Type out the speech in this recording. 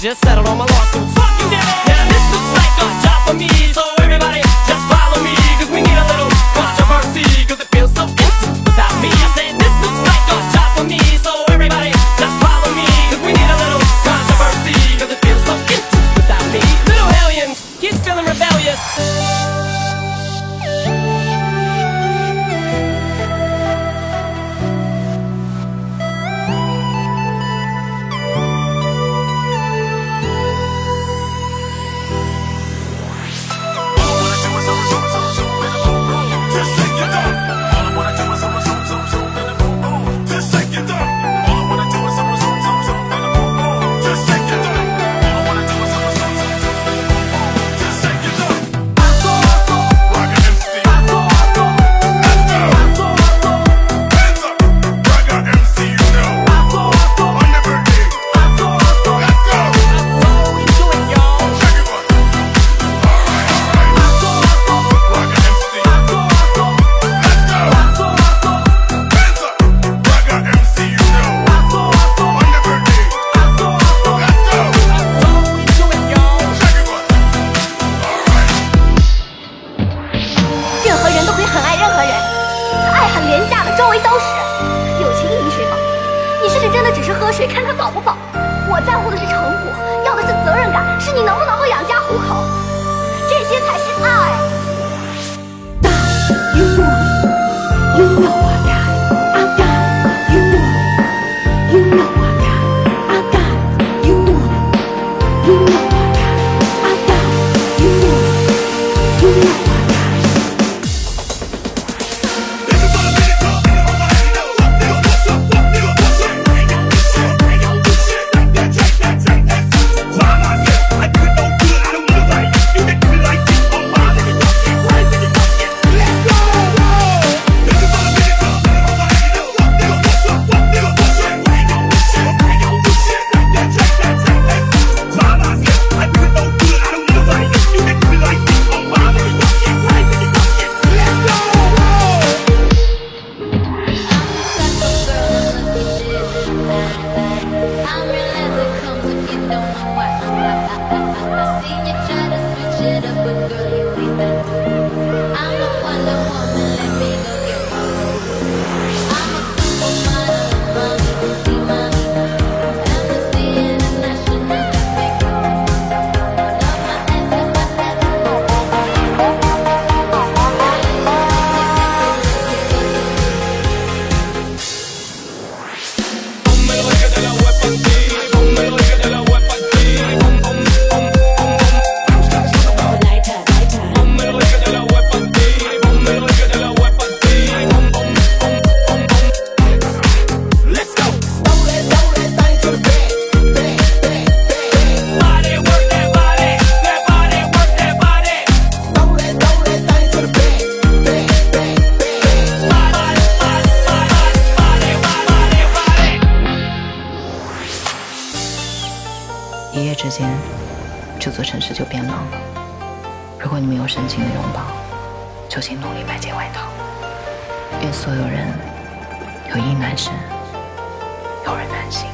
just settle 谁看他保不保？我在乎的是成果，要的是责任感，是你能不能够养家糊口，这些才是爱。know what, what, what, what, what, what, what, 时间这座城市就变冷了如果你没有深情的拥抱就请努力买件外套愿所有人有衣暖身有人暖心